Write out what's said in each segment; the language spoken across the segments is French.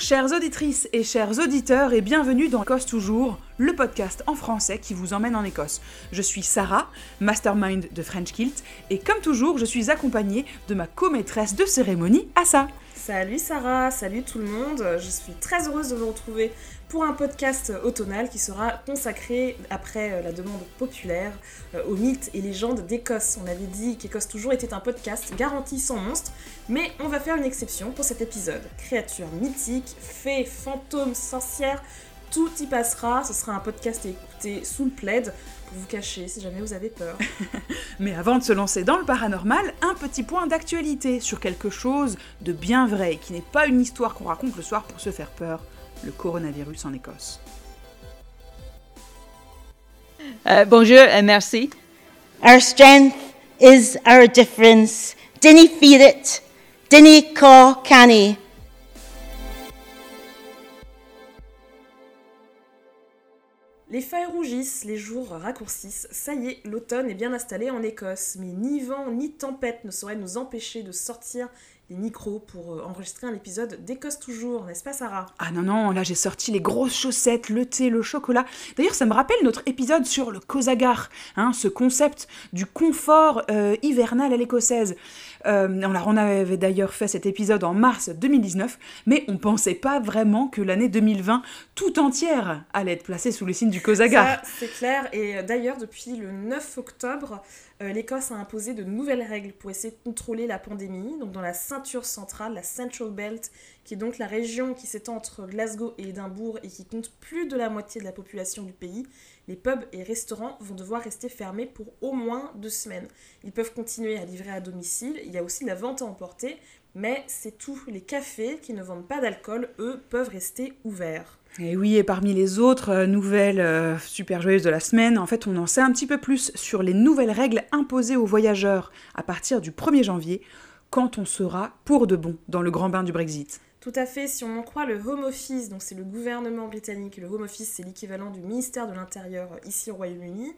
chères auditrices et chers auditeurs, et bienvenue dans Écosse Toujours, le podcast en français qui vous emmène en Écosse. Je suis Sarah, mastermind de French Kilt, et comme toujours, je suis accompagnée de ma co-maîtresse de cérémonie, Assa. Salut Sarah, salut tout le monde, je suis très heureuse de vous retrouver pour un podcast automnal qui sera consacré, après euh, la demande populaire, euh, aux mythes et légendes d'Écosse. On avait dit qu'Écosse Toujours était un podcast garanti sans monstres, mais on va faire une exception pour cet épisode. Créatures mythiques, fées, fantômes, sorcières, tout y passera. Ce sera un podcast à écouter sous le plaid pour vous cacher si jamais vous avez peur. Mais avant de se lancer dans le paranormal, un petit point d'actualité sur quelque chose de bien vrai, qui n'est pas une histoire qu'on raconte le soir pour se faire peur le coronavirus en Écosse. Euh, bonjour et merci. Our strength is our difference. Dinny fear it. Dinny caw canny. Les feuilles rougissent, les jours raccourcissent, ça y est, l'automne est bien installé en Écosse, mais ni vent ni tempête ne sauraient nous empêcher de sortir les micros pour euh, enregistrer un épisode d'Écosse toujours, n'est-ce pas Sarah? Ah non, non, là j'ai sorti les grosses chaussettes, le thé, le chocolat. D'ailleurs, ça me rappelle notre épisode sur le Kozagar, hein, ce concept du confort euh, hivernal à l'écossaise. Euh, on avait d'ailleurs fait cet épisode en mars 2019, mais on pensait pas vraiment que l'année 2020 tout entière allait être placée sous le signe du Kozagar. c'est clair, et d'ailleurs depuis le 9 octobre, euh, l'Écosse a imposé de nouvelles règles pour essayer de contrôler la pandémie. Donc dans la ceinture centrale, la Central Belt, qui est donc la région qui s'étend entre Glasgow et Édimbourg et qui compte plus de la moitié de la population du pays, les pubs et restaurants vont devoir rester fermés pour au moins deux semaines. Ils peuvent continuer à livrer à domicile, il y a aussi la vente à emporter, mais c'est tout. Les cafés qui ne vendent pas d'alcool, eux, peuvent rester ouverts. Et oui, et parmi les autres euh, nouvelles euh, super joyeuses de la semaine, en fait, on en sait un petit peu plus sur les nouvelles règles imposées aux voyageurs à partir du 1er janvier, quand on sera pour de bon dans le grand bain du Brexit. Tout à fait, si on en croit le Home Office, donc c'est le gouvernement britannique, le Home Office c'est l'équivalent du ministère de l'Intérieur euh, ici au Royaume-Uni,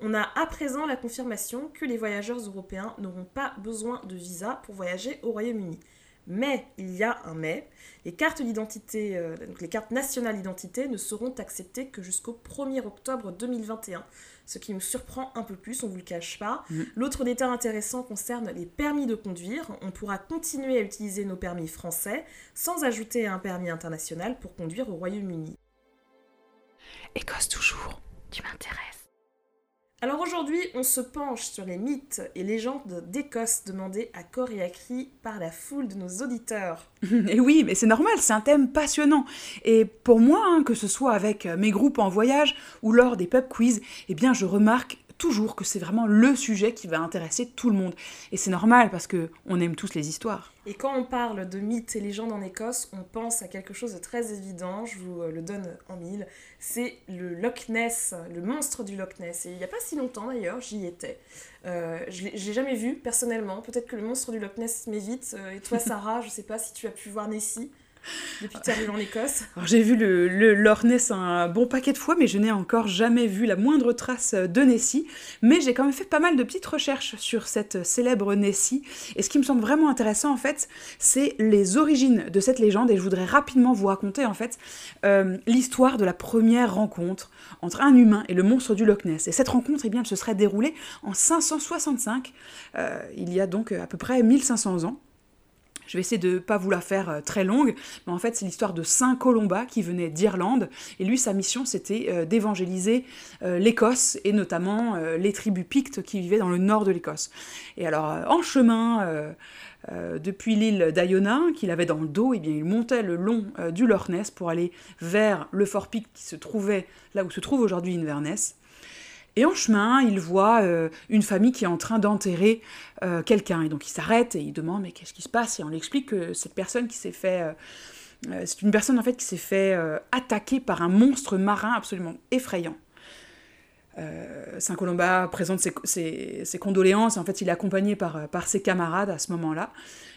on a à présent la confirmation que les voyageurs européens n'auront pas besoin de visa pour voyager au Royaume-Uni. Mais il y a un mais, les cartes d'identité, euh, les cartes nationales d'identité ne seront acceptées que jusqu'au 1er octobre 2021, ce qui nous surprend un peu plus, on vous le cache pas. Mm. L'autre détail intéressant concerne les permis de conduire. On pourra continuer à utiliser nos permis français sans ajouter un permis international pour conduire au Royaume-Uni. Écosse toujours, tu m'intéresses. Alors aujourd'hui, on se penche sur les mythes et légendes d'Écosse demandés à corps et à cri par la foule de nos auditeurs. et oui, mais c'est normal, c'est un thème passionnant. Et pour moi, hein, que ce soit avec mes groupes en voyage ou lors des pub quiz, eh bien je remarque toujours que c'est vraiment le sujet qui va intéresser tout le monde. Et c'est normal parce que on aime tous les histoires. Et quand on parle de mythes et légendes en Écosse, on pense à quelque chose de très évident, je vous euh, le donne en mille, c'est le Loch Ness, le monstre du Loch Ness. Et il n'y a pas si longtemps d'ailleurs, j'y étais. Euh, je l'ai jamais vu personnellement, peut-être que le monstre du Loch Ness m'évite. Euh, et toi Sarah, je sais pas si tu as pu voir Nessie depuis que tu es en Écosse J'ai vu le, le Ness un bon paquet de fois, mais je n'ai encore jamais vu la moindre trace de Nessie. Mais j'ai quand même fait pas mal de petites recherches sur cette célèbre Nessie. Et ce qui me semble vraiment intéressant, en fait, c'est les origines de cette légende. Et je voudrais rapidement vous raconter, en fait, euh, l'histoire de la première rencontre entre un humain et le monstre du Loch Ness. Et cette rencontre, eh bien, elle se serait déroulée en 565, euh, il y a donc à peu près 1500 ans. Je vais essayer de pas vous la faire euh, très longue, mais en fait c'est l'histoire de Saint Colomba qui venait d'Irlande, et lui sa mission c'était euh, d'évangéliser euh, l'Écosse, et notamment les tribus pictes qui vivaient dans le nord de l'Écosse. Et alors en chemin, depuis l'île d'Iona, qu'il avait dans le dos, eh bien, il montait le long du Loch pour aller vers le fort Picte qui se trouvait là où se trouve aujourd'hui Inverness. Et en chemin, il voit euh, une famille qui est en train d'enterrer euh, quelqu'un. Et donc il s'arrête et il demande mais qu'est-ce qui se passe? Et on lui explique que cette personne qui s'est fait... Euh, c'est une personne en fait qui s'est fait attaquer par un monstre marin absolument effrayant. Saint Colomba présente ses, condoléances, en fait il est accompagné par, ses camarades à ce moment-là.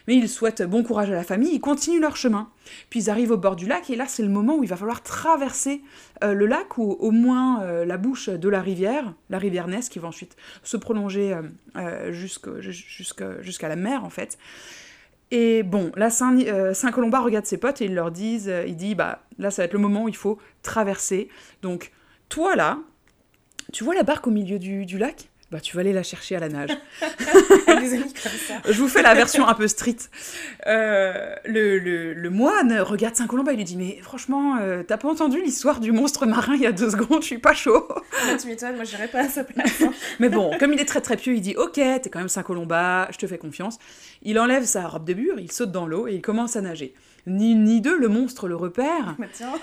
Mais ils souhaitent bon courage à la famille, ils continuent leur chemin. Puis ils arrivent au bord du lac, et là c'est le moment où il va falloir traverser euh, le lac, ou au moins euh, la bouche de la rivière, la rivière Ness, qui va ensuite se prolonger euh, jusqu'à la mer en fait. Et bon, là, euh, Saint-Colomba regarde ses potes et ils leur disent, il dit, bah là, ça va être le moment où il faut traverser. Donc, toi là, tu vois la barque au milieu du lac? Bah, tu vas aller la chercher à la nage. Je vous fais la version un peu street. Euh, le, le, moine regarde Saint-Colomba et lui dit Mais franchement, euh, t'as pas entendu l'histoire du monstre marin il y a deux secondes Je suis pas chaud. Ah, tu m'étonnes, moi j'irai pas à sa place. Hein. Mais bon, comme il est très très pieux, il dit Ok, t'es quand même Saint-Colomba, je te fais confiance. Il enlève sa robe de bure, il saute dans l'eau et il commence à nager. Ni ni deux, le monstre le repère. Bah tiens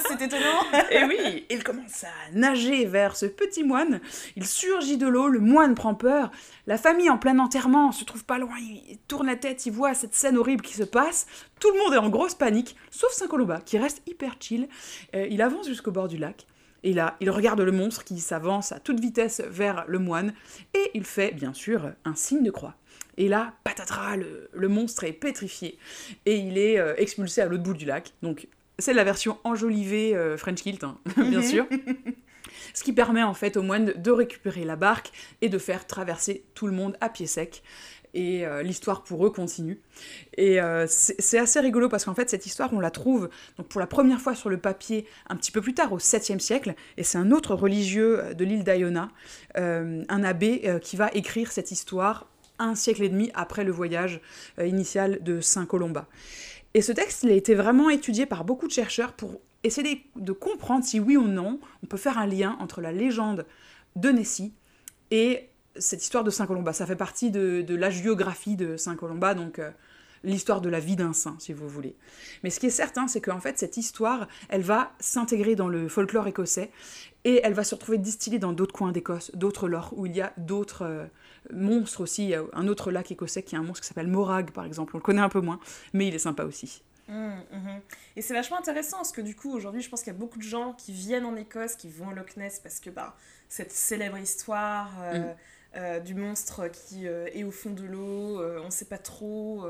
c'est étonnant. Et oui, il commence à nager vers ce petit moine. Il surgit de l'eau, le moine prend peur. La famille en plein enterrement se trouve pas loin. Il tourne la tête, il voit cette scène horrible qui se passe. Tout le monde est en grosse panique, sauf Saint-Colomba qui reste hyper chill. Euh, il avance jusqu'au bord du lac. Et là, il regarde le monstre qui s'avance à toute vitesse vers le moine. Et il fait, bien sûr, un signe de croix. Et là, patatras, le, monstre est pétrifié. Et il est euh, expulsé à l'autre bout du lac. Donc c'est la version enjolivée euh, French Kilt, hein, bien sûr. Ce qui permet en fait aux moines de récupérer la barque et de faire traverser tout le monde à pied sec. Et euh, l'histoire pour eux continue. Et euh, c'est assez rigolo parce qu'en fait, cette histoire, on la trouve donc, pour la première fois sur le papier un petit peu plus tard, au 7e siècle. Et c'est un autre religieux de l'île d'Iona, un abbé, qui va écrire cette histoire un siècle et demi après le voyage initial de Saint Colomba. Et ce texte, a été vraiment étudié par beaucoup de chercheurs pour essayer de comprendre si oui ou non on peut faire un lien entre la légende de Nessie et cette histoire de Saint Colomba. Ça fait partie de, de l'agiographie de Saint Colomba, donc euh, l'histoire de la vie d'un saint, si vous voulez. Mais ce qui est certain, c'est qu'en fait, cette histoire, elle va s'intégrer dans le folklore écossais et elle va se retrouver distillée dans d'autres coins d'Écosse, d'autres lores, où il y a d'autres euh, monstres aussi. Il y a un autre lac écossais qui a un monstre qui s'appelle Morag, par exemple. On le connaît un peu moins, mais il est sympa aussi. Mmh, mmh. Et c'est vachement intéressant parce que du coup aujourd'hui je pense qu'il y a beaucoup de gens qui viennent en Écosse, qui vont au Loch Ness parce que bah, cette célèbre histoire euh, mmh. Euh, du monstre qui est au fond de l'eau, on ne sait pas trop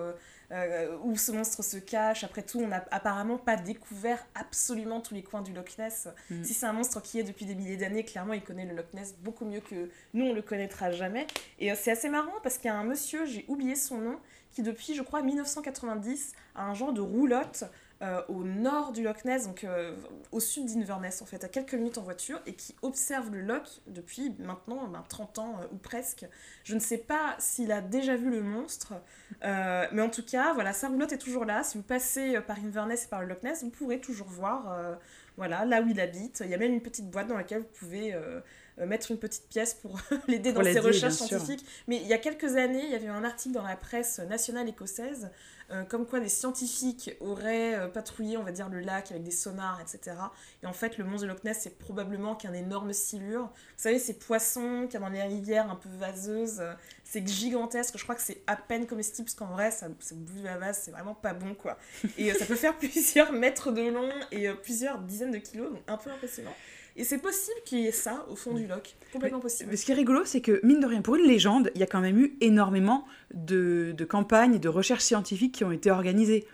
euh, où ce monstre se cache. Après tout, on n'a apparemment pas découvert absolument tous les coins du Loch Ness. Mm. Si c'est un monstre qui est depuis des milliers d'années, clairement, il connaît le Loch Ness beaucoup mieux que nous, on le connaîtra jamais. Et euh, c'est assez marrant parce qu'il y a un monsieur, j'ai oublié son nom, qui depuis, je crois, 1990, a un genre de roulotte euh, au nord du Loch Ness, donc euh, au sud d'Inverness en fait, à quelques minutes en voiture, et qui observe le Loch depuis maintenant 30 ben, ans euh, ou presque. Je ne sais pas s'il a déjà vu le monstre, mais en tout cas, voilà, sa roulotte est toujours là. Si vous passez par Inverness et par le Loch Ness, vous pourrez toujours voir voilà, là où il habite. Il y a même une petite boîte dans laquelle vous pouvez mettre une petite pièce pour l'aider dans ses recherches scientifiques. Mais il y a quelques années, il y avait un article dans la presse nationale écossaise euh, comme quoi des scientifiques auraient euh, patrouillé, on va dire, le lac avec des sonars, etc. Et en fait, le monstre de Loch Ness, c'est probablement qu'un énorme silure. Vous savez, ces poissons qu'il y a dans les rivières un peu vaseuses, euh, c'est gigantesque. Je crois que c'est à peine comestible, parce qu'en vrai, ça, ça bouffe la vase, c'est vraiment pas bon, quoi. Et ça peut faire plusieurs mètres de long et plusieurs dizaines de kilos, donc un peu impressionnant. Et c'est possible qu'il y ait ça au fond du loch. Complètement possible. Mais ce qui est rigolo, c'est que, mine de rien, pour une légende, il y a quand même eu énormément de, de campagnes et de recherches scientifiques qui ont été organisées.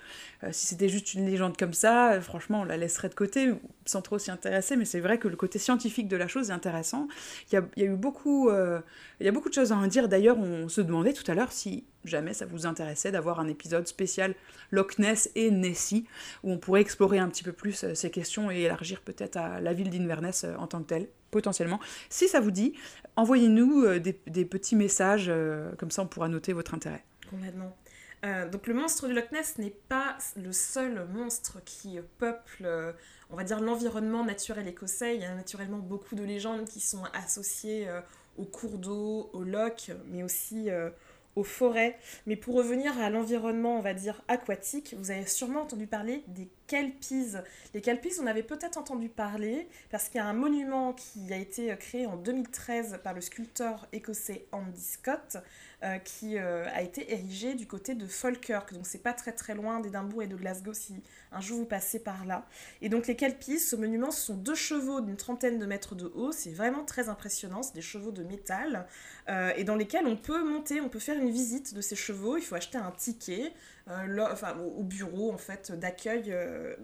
Euh, si c'était juste une légende comme ça, euh, franchement, on la laisserait de côté sans trop s'y intéresser, mais c'est vrai que le côté scientifique de la chose est intéressant. Il y a, eu beaucoup, euh, il y a beaucoup de choses à en dire. D'ailleurs, on se demandait tout à l'heure si jamais ça vous intéressait d'avoir un épisode spécial Loch Ness et Nessie, où on pourrait explorer un petit peu plus ces questions et élargir peut-être à la ville d'Inverness en tant que telle potentiellement. Si ça vous dit, envoyez-nous des, des, petits messages, comme ça on pourra noter votre intérêt. Complètement. Euh, donc le monstre du Loch Ness n'est pas le seul monstre qui peuple, euh, on va dire, l'environnement naturel écossais. Il y a naturellement beaucoup de légendes qui sont associées euh, aux cours d'eau, aux lochs, mais aussi aux forêts. Mais pour revenir à l'environnement, on va dire, aquatique, vous avez sûrement entendu parler des kelpies. Les kelpies, on avait peut-être entendu parler parce qu'il y a un monument qui a été créé en 2013 par le sculpteur écossais Andy Scott euh, qui euh, a été érigé du côté de Falkirk. Donc c'est pas très très loin d'Édimbourg et de Glasgow si un jour vous passez par là. Et donc les kelpies, ce monument, ce sont deux chevaux d'une trentaine de mètres de haut. C'est vraiment très impressionnant. C'est des chevaux de métal euh, et dans lesquels on peut monter, on peut faire une visite de ces chevaux. Il faut acheter un ticket. Euh, enfin, au, bureau en fait d'accueil euh,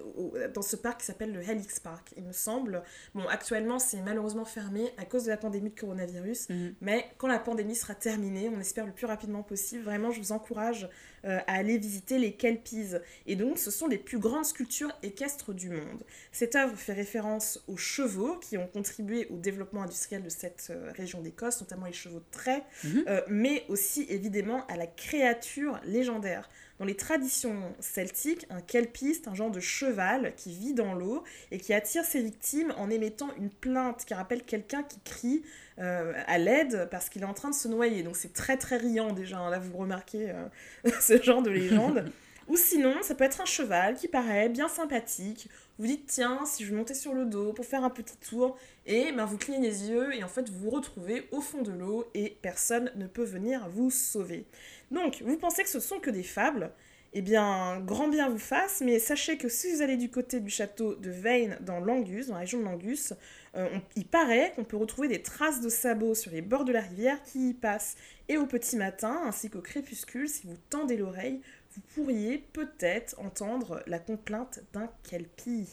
dans ce parc qui s'appelle le Helix Park, il me semble. Bon, actuellement c'est malheureusement fermé à cause de la pandémie de coronavirus, mhm. mais quand la pandémie sera terminée, on espère le plus rapidement possible, vraiment je vous encourage euh, à aller visiter les Kelpies. Et donc ce sont les plus grandes sculptures équestres du monde. Cette œuvre fait référence aux chevaux qui ont contribué au développement industriel de cette région d'Écosse, notamment les chevaux de trait, mhm. mais aussi évidemment à la créature légendaire. Dans les traditions celtiques, un kelpiste, un genre de cheval qui vit dans l'eau et qui attire ses victimes en émettant une plainte qui rappelle quelqu'un qui crie euh, à l'aide parce qu'il est en train de se noyer. Donc c'est très très riant déjà, hein. là vous remarquez euh, ce genre de légende. Ou sinon, ça peut être un cheval qui paraît bien sympathique. Vous dites, tiens, si je montais sur le dos pour faire un petit tour, et ben, vous clignez les yeux, et en fait, vous vous retrouvez au fond de l'eau, et personne ne peut venir vous sauver. Donc, vous pensez que ce sont que des fables Eh bien, grand bien vous fasse, mais sachez que si vous allez du côté du château de Veynes dans l'Angus, dans la région de l'Angus, euh, il paraît qu'on peut retrouver des traces de sabots sur les bords de la rivière qui y passent. Et au petit matin, ainsi qu'au crépuscule, si vous tendez l'oreille, vous pourriez peut-être entendre la complainte d'un kelpie.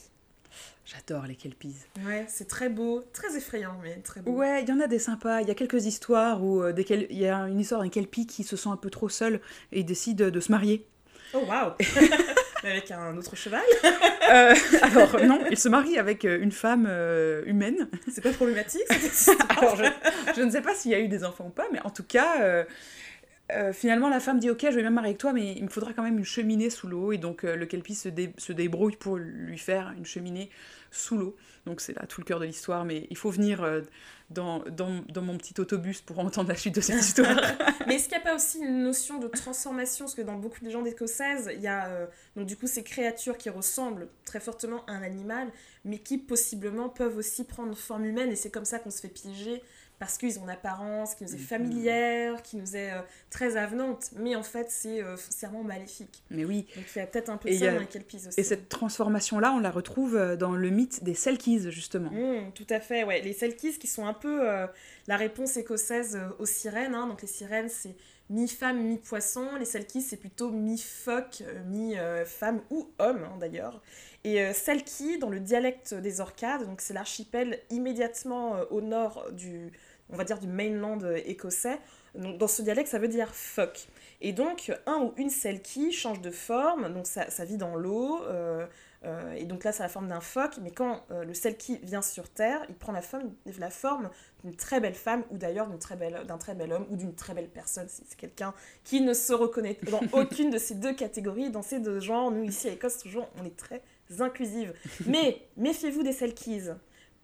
J'adore les kelpies. Ouais, c'est très beau, très effrayant, mais très beau. Ouais, il y en a des sympas. Il y a quelques histoires où euh, il y a une histoire d'un kelpie qui se sent un peu trop seul et décide de se marier. Oh waouh Avec un autre cheval euh, Alors non, il se marie avec euh, une femme humaine. C'est pas problématique Alors je, je, ne sais pas s'il y a eu des enfants ou pas, mais en tout cas, euh, finalement, la femme dit Ok, je vais bien marier avec toi, mais il me faudra quand même une cheminée sous l'eau. Et donc, euh, le kelpie se, débrouille pour lui faire une cheminée sous l'eau. Donc, c'est là tout le cœur de l'histoire. Mais il faut venir euh, dans, mon petit autobus pour entendre la suite de cette histoire. mais est-ce qu'il n'y a pas aussi une notion de transformation? Parce que dans beaucoup de légendes écossaises, il y a donc, du coup ces créatures qui ressemblent très fortement à un animal, mais qui possiblement peuvent aussi prendre forme humaine. Et c'est comme ça qu'on se fait piéger parce qu'ils ont une apparence qui nous est mm-hmm. familière, qui nous est euh, très avenante, mais en fait c'est euh, foncièrement maléfique. Mais oui. Donc il y a peut-être un peu de ça dans les Kelpies aussi. Et cette transformation-là, on la retrouve euh, dans le mythe des Selkies, justement. Mm, tout à fait, ouais. Les Selkies qui sont un peu la réponse écossaise aux sirènes. Hein. Donc les sirènes, c'est mi-femme, mi-poisson. Les Selkies, c'est plutôt mi-phoque, mi-femme ou homme, hein, d'ailleurs. Et Selkie, dans le dialecte des Orcades, c'est l'archipel immédiatement au nord du, on va dire du mainland écossais. Dans ce dialecte, ça veut dire fuck. Et donc, un ou une selkie change de forme, donc ça, vit dans l'eau, euh, euh, et donc là, c'est la forme d'un phoque, mais quand euh, le selkie vient sur Terre, il prend la forme, la forme d'une très belle femme, ou d'ailleurs d'un très, bel, très bel homme, ou d'une très belle personne, si c'est quelqu'un qui ne se reconnaît dans aucune de ces deux catégories, dans ces deux genres. Nous, ici à Écosse, toujours, on est très inclusive. Mais méfiez-vous des selkies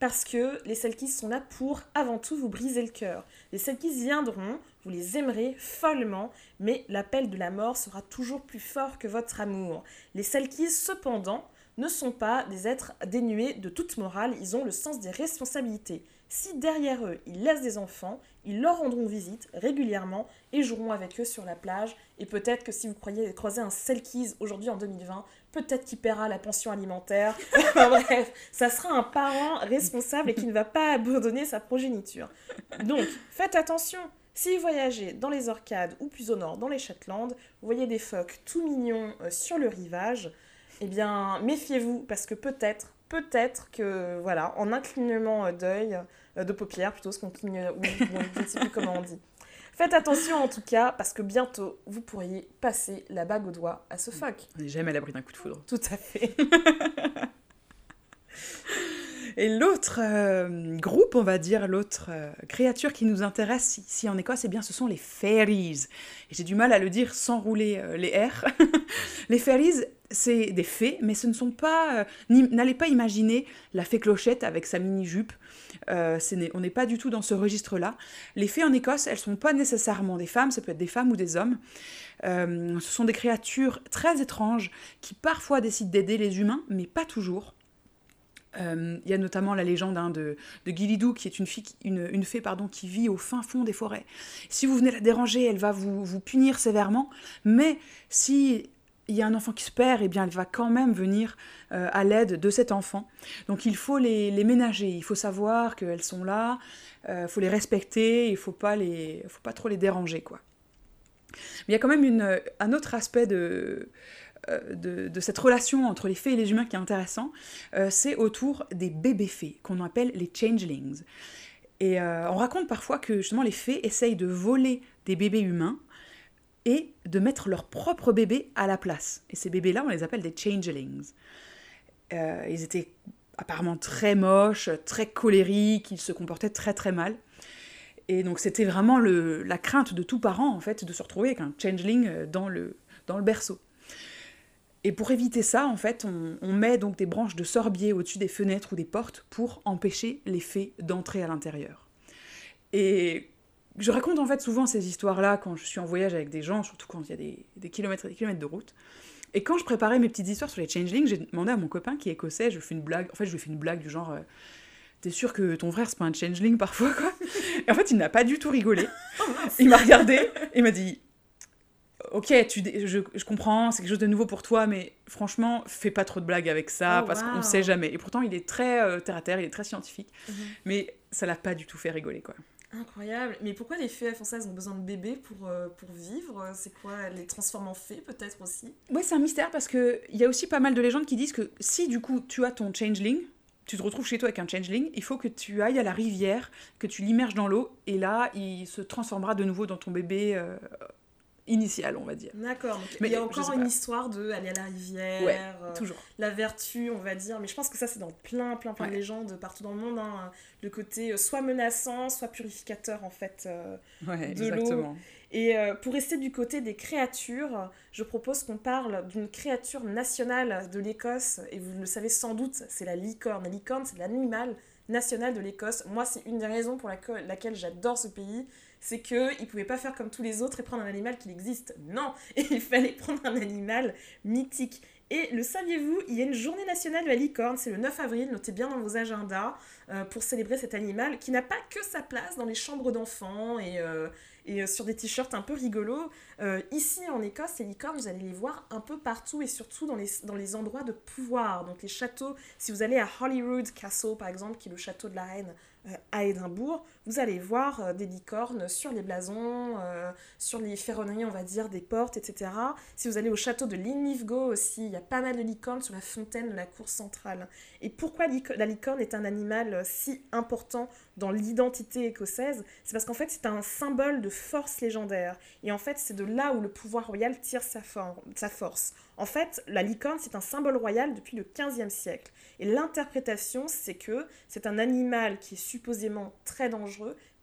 parce que les Selkies sont là pour avant tout vous briser le cœur. Les Selkies viendront, vous les aimerez follement, mais l'appel de la mort sera toujours plus fort que votre amour. Les Selkies, cependant, ne sont pas des êtres dénués de toute morale, ils ont le sens des responsabilités. Si derrière eux, ils laissent des enfants, ils leur rendront visite régulièrement et joueront avec eux sur la plage. Et peut-être que si vous croyez croiser un Selkies aujourd'hui en 2020, peut-être qu'il paiera la pension alimentaire. enfin bref, ça sera un parent responsable et qui ne va pas abandonner sa progéniture. Donc, faites attention. Si vous voyagez dans les Orcades ou plus au nord, dans les Shetland, vous voyez des phoques tout mignons euh, sur le rivage, eh bien, méfiez-vous parce que peut-être, peut-être que, voilà, en un clignement euh, d'œil, euh, de paupières plutôt, ce qu'on cligne, ou, je ne sais plus comment on dit. Faites attention en tout cas, parce que bientôt, vous pourriez passer la bague au doigt à ce phoque. On n'est jamais à l'abri d'un coup de foudre. Tout à fait. Et l'autre euh, groupe, on va dire, l'autre euh, créature qui nous intéresse ici en Écosse, eh bien, ce sont les fairies. Et j'ai du mal à le dire sans rouler euh, les R. les fairies, c'est des fées, mais ce ne sont pas. N'allez pas imaginer la fée clochette avec sa mini-jupe. on n'est pas du tout dans ce registre-là. Les fées en Écosse, elles ne sont pas nécessairement des femmes, ça peut être des femmes ou des hommes. ce sont des créatures très étranges qui parfois décident d'aider les humains, mais pas toujours. Euh, il y a notamment la légende hein, de, de qui est une, fée pardon, qui vit au fin fond des forêts. Si vous venez la déranger, elle va vous, punir sévèrement, mais si il y a un enfant qui se perd, eh bien elle va quand même venir euh, à l'aide de cet enfant. Donc il faut les, ménager, il faut savoir qu'elles sont là, il euh, faut les respecter, il faut pas les, faut pas trop les déranger. Mais il y a quand même un autre aspect de, de, de, cette relation entre les fées et les humains qui est intéressant, euh, c'est autour des bébés fées, qu'on appelle les changelings. Et euh, on raconte parfois que justement les fées essayent de voler des bébés humains et de mettre leur propre bébé à la place. Et ces bébés-là, on les appelle des changelings. Euh, ils étaient apparemment très moches, très colériques, ils se comportaient très très mal. Et donc c'était vraiment la crainte de tout parent, en fait, de se retrouver avec un changeling dans le berceau. Et pour éviter ça, en fait, on, on met donc des branches de sorbier au-dessus des fenêtres ou des portes pour empêcher les fées d'entrer à l'intérieur. Et je raconte en fait souvent ces histoires-là quand je suis en voyage avec des gens, surtout quand il y a des, des, kilomètres et des kilomètres de route. Et quand je préparais mes petites histoires sur les changelings, j'ai demandé à mon copain qui est écossais, je lui fais une blague, en fait je lui fais une blague du genre euh, T'es sûr que ton frère c'est pas un changeling parfois quoi? Et en fait il n'a pas du tout rigolé. il m'a regardé et il m'a dit ok, tu, je, je comprends, c'est quelque chose de nouveau pour toi, mais franchement, fais pas trop de blagues avec ça, Oh, parce wow. qu'on sait jamais. Et pourtant, il est très euh, terre à terre, il est très scientifique, Mhm. mais ça l'a pas du tout fait rigoler, quoi. Incroyable. Mais pourquoi les fées françaises ont besoin de bébés pour, euh, pour vivre? C'est quoi? Les transforment en fées peut-être aussi? Ouais, c'est un mystère parce que il y a aussi pas mal de légendes qui disent que si du coup tu as ton changeling, tu te retrouves chez toi avec un changeling, il faut que tu ailles à la rivière, que tu l'immerges dans l'eau, et là, il se transformera de nouveau dans ton bébé euh, initial, on va dire. D'accord. Mais il y a encore une histoire de aller à la rivière, Ouais, euh, Toujours. la vertu, on va dire. Mais je pense que ça, c'est dans plein, plein, plein de Ouais. légendes partout dans le monde. hein. Le côté euh, soit menaçant, soit purificateur, en fait. euh. Ouais, de l'eau. exactement. Et euh, pour rester du côté des créatures, je propose qu'on parle d'une créature nationale de l'Écosse, et vous le savez sans doute, c'est la licorne. La licorne, c'est l'animal national de l'Écosse. Moi, c'est une des raisons pour laquelle, laquelle j'adore ce pays, c'est qu'ils ne pouvaient pas faire comme tous les autres et prendre un animal qui existe. Non, il fallait prendre un animal mythique. Et le saviez-vous, il y a une journée nationale de la licorne, c'est le 9 avril, notez bien dans vos agendas, euh, pour célébrer cet animal qui n'a pas que sa place dans les chambres d'enfants et, euh, et euh, sur des t-shirts un peu rigolos. Euh, ici en Écosse, les licornes, vous allez les voir un peu partout et surtout dans les, dans les endroits de pouvoir. Donc les châteaux, si vous allez à Holyrood Castle par exemple, qui est le château de la reine euh, à Édimbourg, vous allez voir euh, des licornes sur les blasons, euh, sur les ferronneries, on va dire, des portes, etc. Si vous allez au château de Linlithgow aussi, il y a pas mal de licornes sur la fontaine de la cour centrale. Et pourquoi la licorne est un animal euh, si important dans l'identité écossaise? C'est parce qu'en fait, c'est un symbole de force légendaire. Et en fait, c'est de là où le pouvoir royal tire sa, sa force. En fait, la licorne, c'est un symbole royal depuis le 15e siècle. Et l'interprétation, c'est que c'est un animal qui est supposément très dangereux,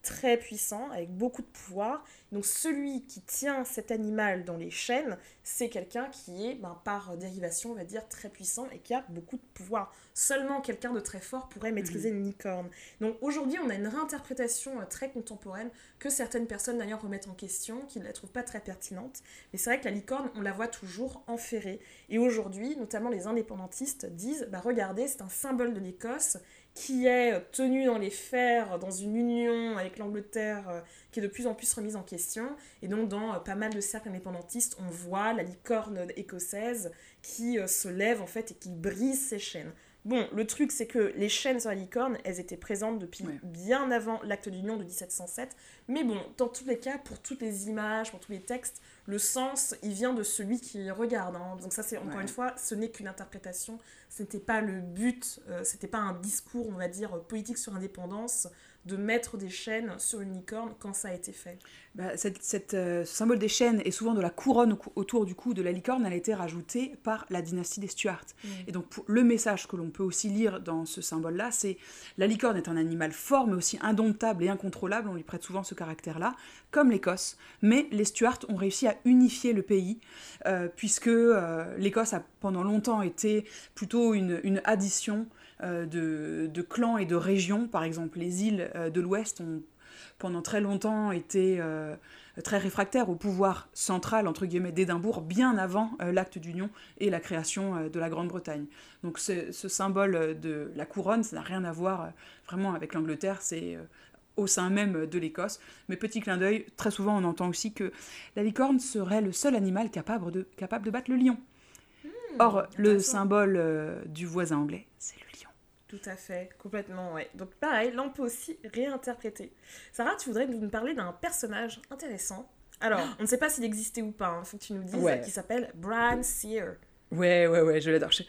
très puissant, avec beaucoup de pouvoir. Donc celui qui tient cet animal dans les chaînes, c'est quelqu'un qui est, ben, par dérivation, on va dire, très puissant et qui a beaucoup de pouvoir. Seulement quelqu'un de très fort pourrait maîtriser une licorne. Donc aujourd'hui, on a une réinterprétation euh, très contemporaine que certaines personnes d'ailleurs remettent en question, qui ne la trouvent pas très pertinente. Mais c'est vrai que la licorne, on la voit toujours enferrée. Et aujourd'hui, notamment les indépendantistes disent, bah regardez, c'est un symbole de l'Écosse qui est euh, tenu dans les fers, dans une union avec l'Angleterre euh, qui est de plus en plus remise en question. Et donc dans euh, pas mal de cercles indépendantistes, on voit la licorne écossaise qui euh, se lève en fait et qui brise ses chaînes. Bon, le truc c'est que les chaînes sur la licorne, elles étaient présentes depuis Ouais. bien avant l'acte d'union de 1707. Mais bon, dans tous les cas, pour toutes les images, pour tous les textes, le sens, il vient de celui qui regarde. hein. Donc ça, c'est encore Ouais. une fois, ce n'est qu'une interprétation. Ce n'était pas le but, euh, c'était pas un discours, on va dire, politique sur l'indépendance, de mettre des chaînes sur une licorne quand ça a été fait. Bah, cette, cette, euh, ce symbole des chaînes et souvent de la couronne au cou- autour du cou de la licorne, elle a été rajoutée par la dynastie des Stuarts. Et donc pour- le message que l'on peut aussi lire dans ce symbole-là, c'est la licorne est un animal fort mais aussi indomptable et incontrôlable, on lui prête souvent ce caractère-là, comme l'Écosse. Mais les Stuarts ont réussi à unifier le pays, euh, puisque euh, l'Écosse a pendant longtemps été plutôt une, une addition de, de clans et de régions. Par exemple, les îles euh, de l'Ouest ont pendant très longtemps été euh, très réfractaires au pouvoir central, entre guillemets, d'Édimbourg, bien avant euh, l'acte d'union et la création euh, de la Grande-Bretagne. Donc ce, ce symbole euh, de la couronne, ça n'a rien à voir euh, vraiment avec l'Angleterre, c'est euh, au sein même de l'Écosse. Mais petit clin d'œil, très souvent on entend aussi que la licorne serait le seul animal capable de, capable de battre le lion. Or, le symbole euh, du voisin anglais, c'est le lion. Tout à fait, complètement, ouais. Donc pareil, là on peut aussi réinterpréter. Sarah, tu voudrais nous parler d'un personnage intéressant Alors, on ne sait pas s'il existait ou pas, il hein. faut que tu nous dises, Ouais. qui s'appelle Bran Sear. Ouais, ouais, ouais, je l'adore. Je,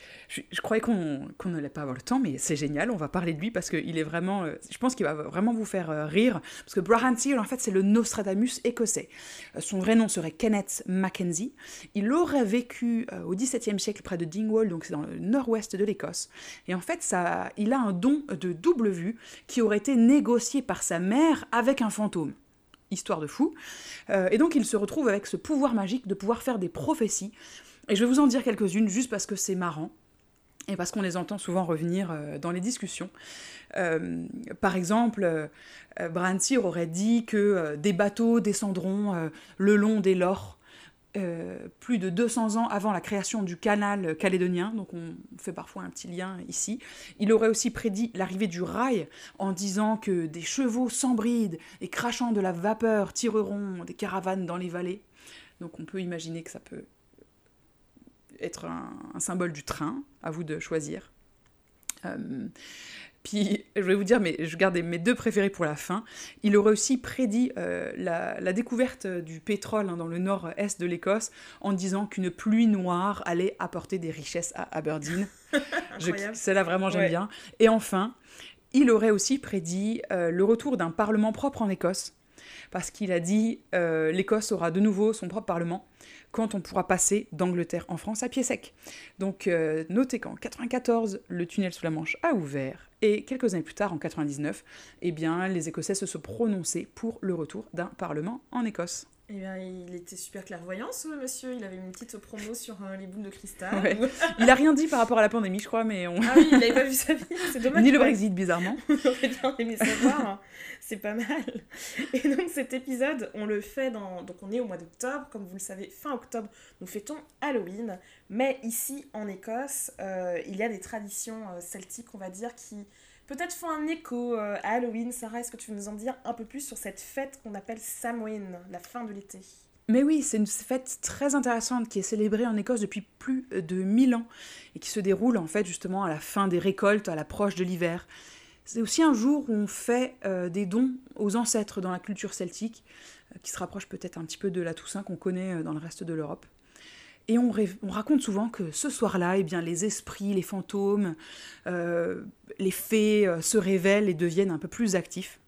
je- croyais qu'on qu'on n'allait pas avoir le temps, mais c'est génial. On va parler de lui parce qu'il est vraiment. euh, je pense qu'il va vraiment vous faire euh, rire. Parce que Braham Seale, en fait, c'est le Nostradamus écossais. Euh, son vrai nom serait Kenneth Mackenzie. Il aurait vécu au XVIIe siècle près de Dingwall, donc c'est dans le nord-ouest de l'Écosse. Et en fait, ça, il a un don de double vue qui aurait été négocié par sa mère avec un fantôme histoire de fou. Et donc il se retrouve avec ce pouvoir magique de pouvoir faire des prophéties. Et je vais vous en dire quelques-unes juste parce que c'est marrant. Et parce qu'on les entend souvent revenir euh, dans les discussions. Euh, par exemple, euh, Bran Sear aurait dit que des bateaux descendront le long des Lores euh, plus de 200 ans avant la création du canal calédonien, donc on fait parfois un petit lien ici. Il aurait aussi prédit l'arrivée du rail en disant que des chevaux sans bride et crachant de la vapeur tireront des caravanes dans les vallées. Donc on peut imaginer que ça peut être un, un symbole du train, à vous de choisir. Euh, puis, je vais vous dire, mais je garde mes deux préférés pour la fin. Il aurait aussi prédit euh, la, la découverte du pétrole hein, dans le nord-est de l'Écosse en disant qu'une pluie noire allait apporter des richesses à Aberdeen. Celle-là, vraiment, j'aime Ouais. bien. Et enfin, il aurait aussi prédit euh, le retour d'un parlement propre en Écosse. Parce qu'il a dit euh, l'Écosse aura de nouveau son propre parlement quand on pourra passer d'Angleterre en France à pied sec. Donc euh, notez qu'en 94, le tunnel sous la Manche a ouvert et quelques années plus tard, en 99, eh bien, les Écossais se sont prononcés pour le retour d'un parlement en Écosse. Eh bien, il était super clairvoyant, ce monsieur. Il avait une petite promo sur euh, les boules de cristal. Ouais. Il a rien dit par rapport à la pandémie, je crois, mais on... Ah oui, il n'avait pas vu sa vie. C'est dommage. ni le. Brexit, bizarrement. On aurait bien aimé savoir. hein. C'est pas mal. Et donc cet épisode, on le fait dans... Donc on est au mois d'octobre, comme vous le savez, fin octobre, nous fêtons Halloween. Mais ici, en Écosse, euh, il y a des traditions euh, celtiques, on va dire, qui peut-être font un écho euh, à Halloween. Sarah, est-ce que tu veux nous en dire un peu plus sur cette fête qu'on appelle Samhain, la fin de l'été? Mais oui, c'est une fête très intéressante qui est célébrée en Écosse depuis plus de 1000 ans et qui se déroule en fait justement à la fin des récoltes, à l'approche de l'hiver. C'est aussi un jour où on fait euh, des dons aux ancêtres dans la culture celtique, euh, qui se rapproche peut-être un petit peu de la Toussaint qu'on connaît dans le reste de l'Europe. Et on, raconte souvent que ce soir-là, eh les esprits, les fantômes, euh, les fées euh, se révèlent et deviennent un peu plus actifs.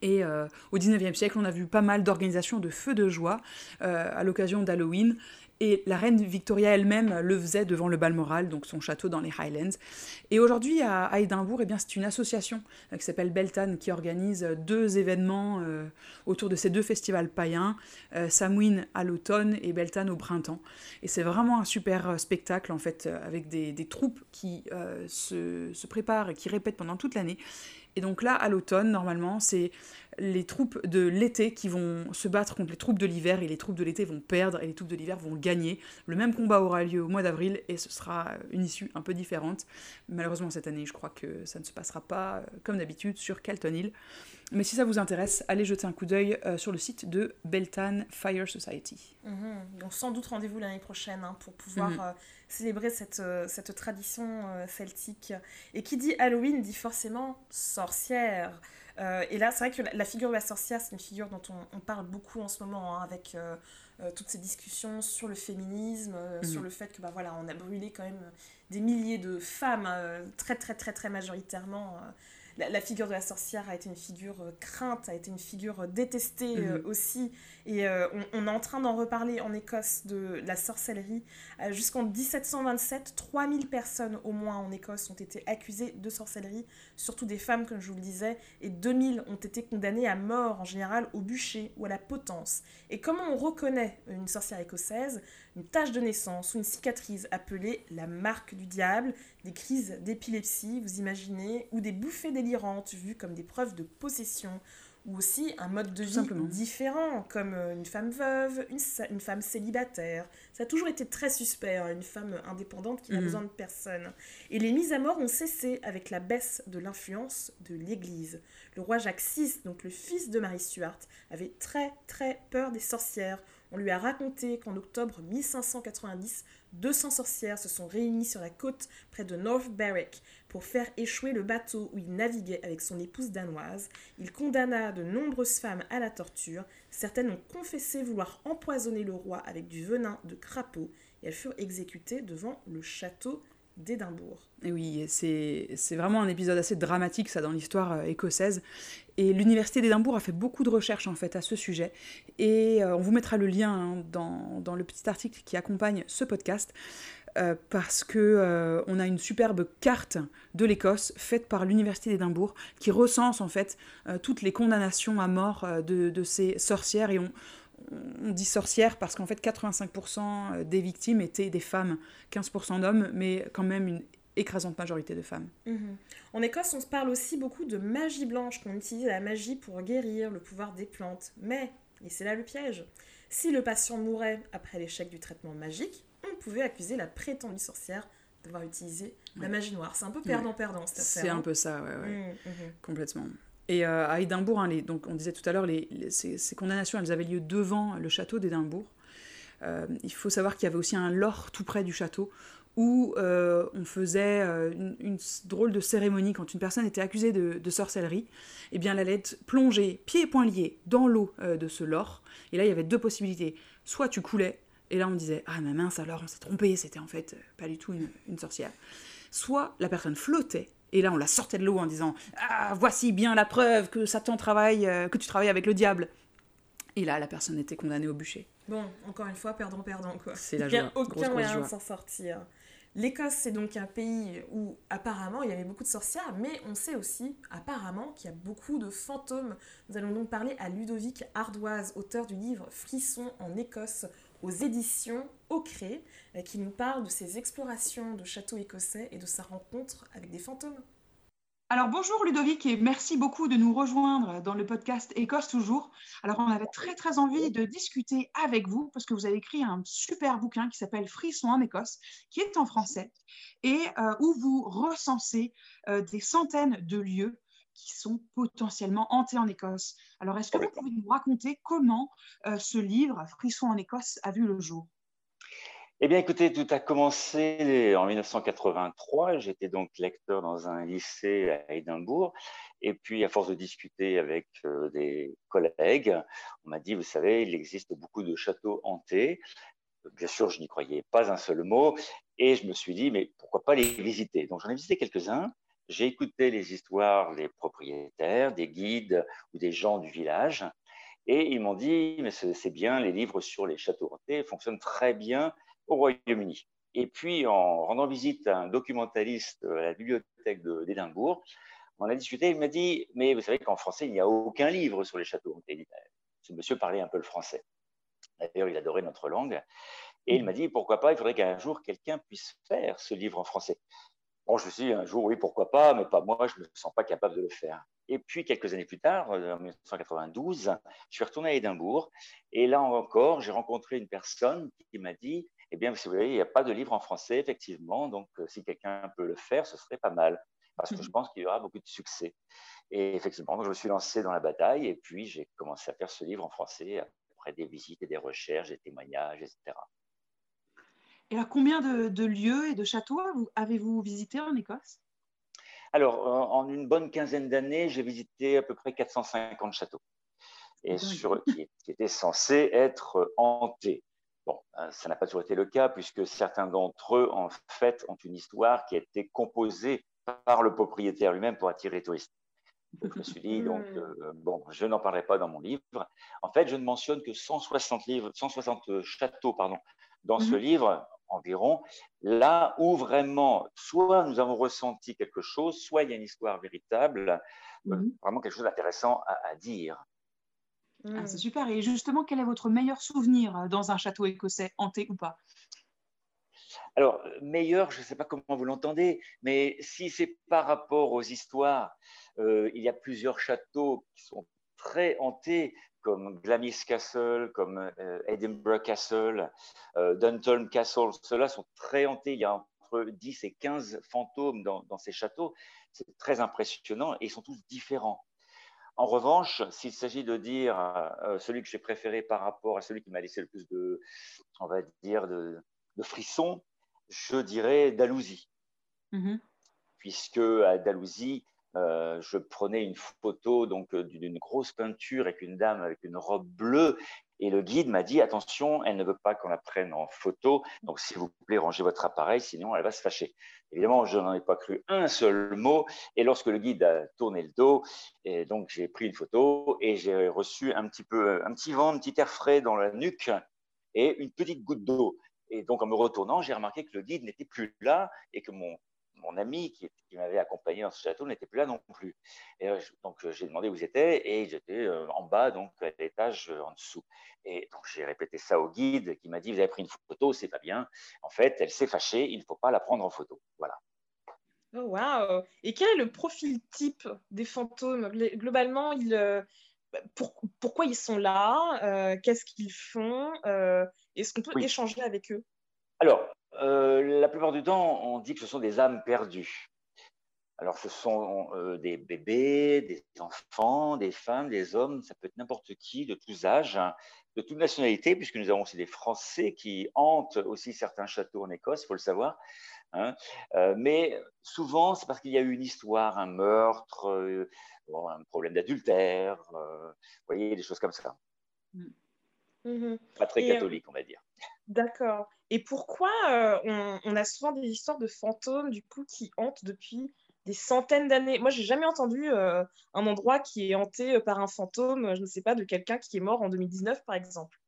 Et euh, au 19e siècle, on a vu pas mal d'organisations de feux de joie à l'occasion d'Halloween. Et la reine Victoria elle-même le faisait devant le Balmoral, donc son château dans les Highlands. Et aujourd'hui, à, à Édimbourg, eh c'est une association euh, qui s'appelle Beltane qui organise euh, deux événements euh, autour de ces deux festivals païens, euh, Samhain à l'automne et Beltane au printemps. Et c'est vraiment un super spectacle, en fait, avec des, troupes qui se préparent et qui répètent pendant toute l'année. Et donc là, à l'automne, normalement, c'est les troupes de l'été qui vont se battre contre les troupes de l'hiver et les troupes de l'été vont perdre et les troupes de l'hiver vont gagner. Le même combat aura lieu au mois d'avril et ce sera une issue un peu différente. Malheureusement, cette année, je crois que ça ne se passera pas euh, comme d'habitude sur Calton Hill. Mais si ça vous intéresse, allez jeter un coup d'œil euh, sur le site de Beltane Fire Society. Mhm. Donc sans doute rendez-vous l'année prochaine hein, pour pouvoir Mhm. euh, célébrer cette, euh, cette tradition celtique. Et qui dit Halloween dit forcément sorcière. Euh, et là, c'est vrai que la, la figure de la sorcière, c'est une figure dont on, on parle beaucoup en ce moment, hein, avec euh, euh, toutes ces discussions sur le féminisme, Mhm. sur le fait que bah, voilà, on a brûlé quand même des milliers de femmes, très très très très majoritairement. Euh, la, la figure de la sorcière a été une figure euh, crainte, a été une figure euh, détestée euh, Mhm. aussi. Et euh, on, on est en train d'en reparler en Écosse de la sorcellerie. Euh, Jusqu'en 1727, 3000 personnes au moins en Écosse ont été accusées de sorcellerie, surtout des femmes, comme je vous le disais, et 2000 ont été condamnées à mort, en général au bûcher ou à la potence. Et comment on reconnaît une sorcière écossaise? Une tache de naissance ou une cicatrice appelée la marque du diable, des crises d'épilepsie, vous imaginez, ou des bouffées délirantes vues comme des preuves de possession, ou aussi un mode de vie différent, comme euh, une femme veuve, une femme célibataire. Ça a toujours été très suspect, hein, une femme indépendante qui n'a Mhm. besoin de personne. Et les mises à mort ont cessé avec la baisse de l'influence de l'Église. Le roi Jacques VI, donc le fils de Marie Stuart, avait très très peur des sorcières. On lui a raconté qu'en octobre 1590, 200 sorcières se sont réunies sur la côte près de North Berwick pour faire échouer le bateau où il naviguait avec son épouse danoise. Il condamna de nombreuses femmes à la torture. Certaines ont confessé vouloir empoisonner le roi avec du venin de crapaud et elles furent exécutées devant le château d'Édimbourg. Oui, c'est vraiment un épisode assez dramatique, ça, dans l'histoire euh, écossaise. Et l'Université d'Édimbourg a fait beaucoup de recherches, en fait, à ce sujet. Et euh, on vous mettra le lien hein, dans, le petit article qui accompagne ce podcast. Euh, parce que on a une superbe carte de l'Écosse faite par l'université d'Édimbourg qui recense en fait toutes les condamnations à mort de, de, ces sorcières et on, on dit sorcières parce qu'en fait 85% des victimes étaient des femmes, 15% d'hommes, mais quand même une écrasante majorité de femmes. Mhm. En Écosse, on se parle aussi beaucoup de magie blanche, qu'on utilise la magie pour guérir le pouvoir des plantes. Mais, et c'est là le piège, si le patient mourait après l'échec du traitement magique, on pouvait accuser la prétendue sorcière d'avoir utilisé la magie noire. C'est un peu perdant-perdant cette affaire. C'est un hein. peu ça, ouais, ouais. Mhm, mhm. complètement. Et euh, à Édimbourg, hein, donc on disait tout à l'heure, les, ces, condamnations, elles avaient lieu devant le château d'Édimbourg. Euh, il faut savoir qu'il y avait aussi un lore tout près du château où euh, on faisait une, drôle de cérémonie quand une personne était accusée de, sorcellerie. Eh bien, elle allait être plongée, pieds et poings liés, dans l'eau de ce lore. Et là, il y avait deux possibilités. Soit tu coulais, et là on disait Ah, ma mince, alors on s'est trompé, c'était en fait pas du tout une, une sorcière. Soit la personne flottait, et là, on la sortait de l'eau en disant Ah, voici bien la preuve que Satan travaille, euh, que tu travailles avec le diable. Et là, la personne était condamnée au bûcher. Bon, encore une fois, perdant-perdant, quoi. C'est la Il n'y a aucun moyen de s'en sortir. L'Écosse, c'est donc un pays où apparemment il y avait beaucoup de sorcières, mais on sait aussi apparemment qu'il y a beaucoup de fantômes. Nous allons donc parler à Ludovic Ardoise, auteur du livre Frisson en Écosse aux éditions Ocré, euh, qui nous parle de ses explorations de châteaux écossais et de sa rencontre avec des fantômes. Alors bonjour Ludovic et merci beaucoup de nous rejoindre dans le podcast Écosse toujours. Alors on avait très très envie de discuter avec vous parce que vous avez écrit un super bouquin qui s'appelle Frisson en Écosse, qui est en français et euh, où vous recensez euh, des centaines de lieux qui sont potentiellement hantés en Écosse. Alors, est-ce que vous pouvez nous raconter comment euh, ce livre, Frisson en Écosse, a vu le jour? Eh bien, écoutez, tout a commencé en 1983. J'étais donc lecteur dans un lycée à Édimbourg. Et puis, à force de discuter avec euh, des collègues, on m'a dit, vous savez, il existe beaucoup de châteaux hantés. Bien sûr, je n'y croyais pas un seul mot. Et je me suis dit, mais pourquoi pas les visiter? Donc, j'en ai visité quelques-uns. J'ai écouté les histoires des propriétaires, des guides ou des gens du village. Et ils m'ont dit, mais c'est bien, les livres sur les châteaux hantés fonctionnent très bien au Royaume-Uni. Et puis, en rendant visite à un documentaliste à la bibliothèque d'Édimbourg, on a discuté, il m'a dit, mais vous savez qu'en français, il n'y a aucun livre sur les châteaux. Ce monsieur parlait un peu le français. D'ailleurs, il adorait notre langue. Et il m'a dit, pourquoi pas, il faudrait qu'un jour, quelqu'un puisse faire ce livre en français. Bon, je me suis dit un jour, oui, pourquoi pas, mais pas moi, je ne me sens pas capable de le faire. Et puis, quelques années plus tard, euh, en 1992, je suis retourné à Édimbourg. Et là encore, j'ai rencontré une personne qui m'a dit, eh bien, vous voyez, il n'y a pas de livre en français, effectivement. Donc, euh, si quelqu'un peut le faire, ce serait pas mal. Parce que je mhm. pense qu'il y aura beaucoup de succès. Et effectivement, donc, je me suis lancé dans la bataille. Et puis, j'ai commencé à faire ce livre en français après des visites et des recherches, des témoignages, etc. Et alors, combien de, lieux et de châteaux avez-vous visité en Écosse? Alors, en une bonne quinzaine d'années, j'ai visité à peu près 450 châteaux, et sur, qui, étaient censés être hantés. Bon, euh, ça n'a pas toujours été le cas, puisque certains d'entre eux, en fait, ont une histoire qui a été composée par le propriétaire lui-même pour attirer les touristes. Donc, je me suis dit, donc, hmm. euh, bon, je n'en parlerai pas dans mon livre. En fait, je ne mentionne que 160, livres, 160 châteaux pardon, dans ce mhm. livre environ, là où vraiment, soit nous avons ressenti quelque chose, soit il y a une histoire véritable, euh, mhm. vraiment quelque chose d'intéressant à, dire. Ah, c'est super. Et justement, quel est votre meilleur souvenir euh, dans un château écossais, hanté ou pas? Alors, meilleur, je ne sais pas comment vous l'entendez, mais si c'est par rapport aux histoires, euh, il y a plusieurs châteaux qui sont très hantés comme Glamis Castle, comme euh, Edinburgh Castle, euh, Dunton Castle, ceux-là sont très hantés. Il y a entre 10 et 15 fantômes dans, ces châteaux. C'est très impressionnant et ils sont tous différents. En revanche, s'il s'agit de dire euh, celui que j'ai préféré par rapport à celui qui m'a laissé le plus de, on va dire, de, frissons, je dirais Dalhousie. Mm-hmm. puisque à Dalhousie, euh, je prenais une photo donc d'une grosse peinture avec une dame avec une robe bleue et le guide m'a dit attention, elle ne veut pas qu'on la prenne en photo, donc s'il vous plaît, rangez votre appareil, sinon elle va se fâcher. Évidemment, je n'en ai pas cru un seul mot, et lorsque le guide a tourné le dos, donc j'ai pris une photo et j'ai reçu un petit peu, un petit vent, un petit air frais dans la nuque et une petite goutte d'eau. Et donc en me retournant, j'ai remarqué que le guide n'était plus là et que mon mon ami qui, m'avait accompagné dans ce château n'était plus là non plus. Et euh, donc euh, j'ai demandé où ils étaient et j'étais euh, en bas, donc à l'étage en dessous. Et donc j'ai répété ça au guide qui m'a dit vous avez pris une photo, c'est pas bien. En fait, elle s'est fâchée, il ne faut pas la prendre en photo. Voilà. Oh, waouh Et quel est le profil type des fantômes? Globalement, ils, pourquoi ils sont là? Qu'est-ce qu'ils font? Est-ce qu'on peut échanger avec eux? Alors, euh, la plupart du temps, on dit que ce sont des âmes perdues. Alors, ce sont euh, des bébés, des enfants, des femmes, des hommes, ça peut être n'importe qui, de tous âges, hein, de toute nationalité, puisque nous avons aussi des Français qui hantent aussi certains châteaux en Écosse, il faut le savoir. Hein. Euh, mais souvent, c'est parce qu'il y a eu une histoire, un meurtre, un problème d'adultère, vous voyez, des choses comme ça. Mm. Mm-hmm. Pas très catholique, on va dire. D'accord. Et pourquoi euh, on, a souvent des histoires de fantômes du coup qui hantent depuis des centaines d'années? Moi, j'ai jamais entendu euh, un endroit qui est hanté euh, par un fantôme, je ne sais pas, de quelqu'un qui est mort en 2019, par exemple.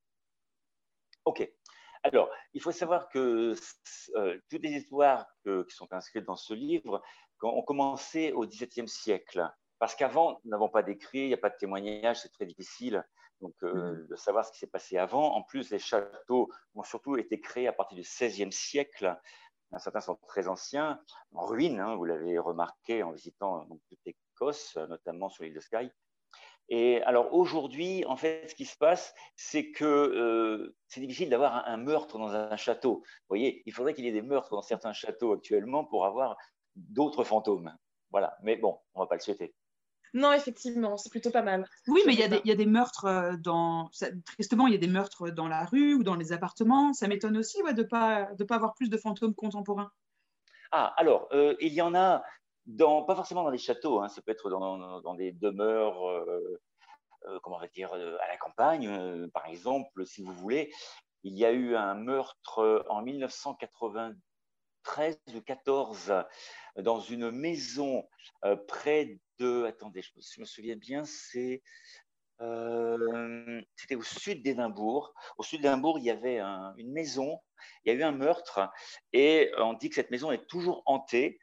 Ok. Alors, il faut savoir que toutes les histoires qui sont inscrites dans ce livre ont commencé au XVIIe siècle. Parce qu'avant, nous n'avons pas d'écrit, il n'y a pas de témoignage, c'est très difficile donc euh, mmh. de savoir ce qui s'est passé avant. En plus, les châteaux ont surtout été créés à partir du XVIe siècle. Certains sont très anciens, en ruine, hein, vous l'avez remarqué en visitant donc, toute l'Écosse, notamment sur l'île de Skye. Et alors aujourd'hui, en fait, ce qui se passe, c'est que euh, c'est difficile d'avoir un, meurtre dans un château. Vous voyez, il faudrait qu'il y ait des meurtres dans certains châteaux actuellement pour avoir d'autres fantômes. Voilà, mais bon, on ne va pas le souhaiter. Non, effectivement, c'est plutôt pas mal. Oui, mais il y, a des meurtres euh, dans. tristement, il y a des meurtres dans la rue ou dans les appartements. Ça m'étonne aussi de ne pas, de pas avoir plus de fantômes contemporains. Ah, alors, euh, il y en a, dans, pas forcément dans les châteaux, hein, ça peut être dans, dans, des demeures, euh, comment on va dire, à la campagne, par exemple, si vous voulez. Il y a eu un meurtre en 1993 ou 14 dans une maison près attendez, je me, souviens bien, c'est euh, c'était au sud d'Édimbourg. Au sud d'Édimbourg, il y avait une maison, il y a eu un meurtre, et on dit que cette maison est toujours hantée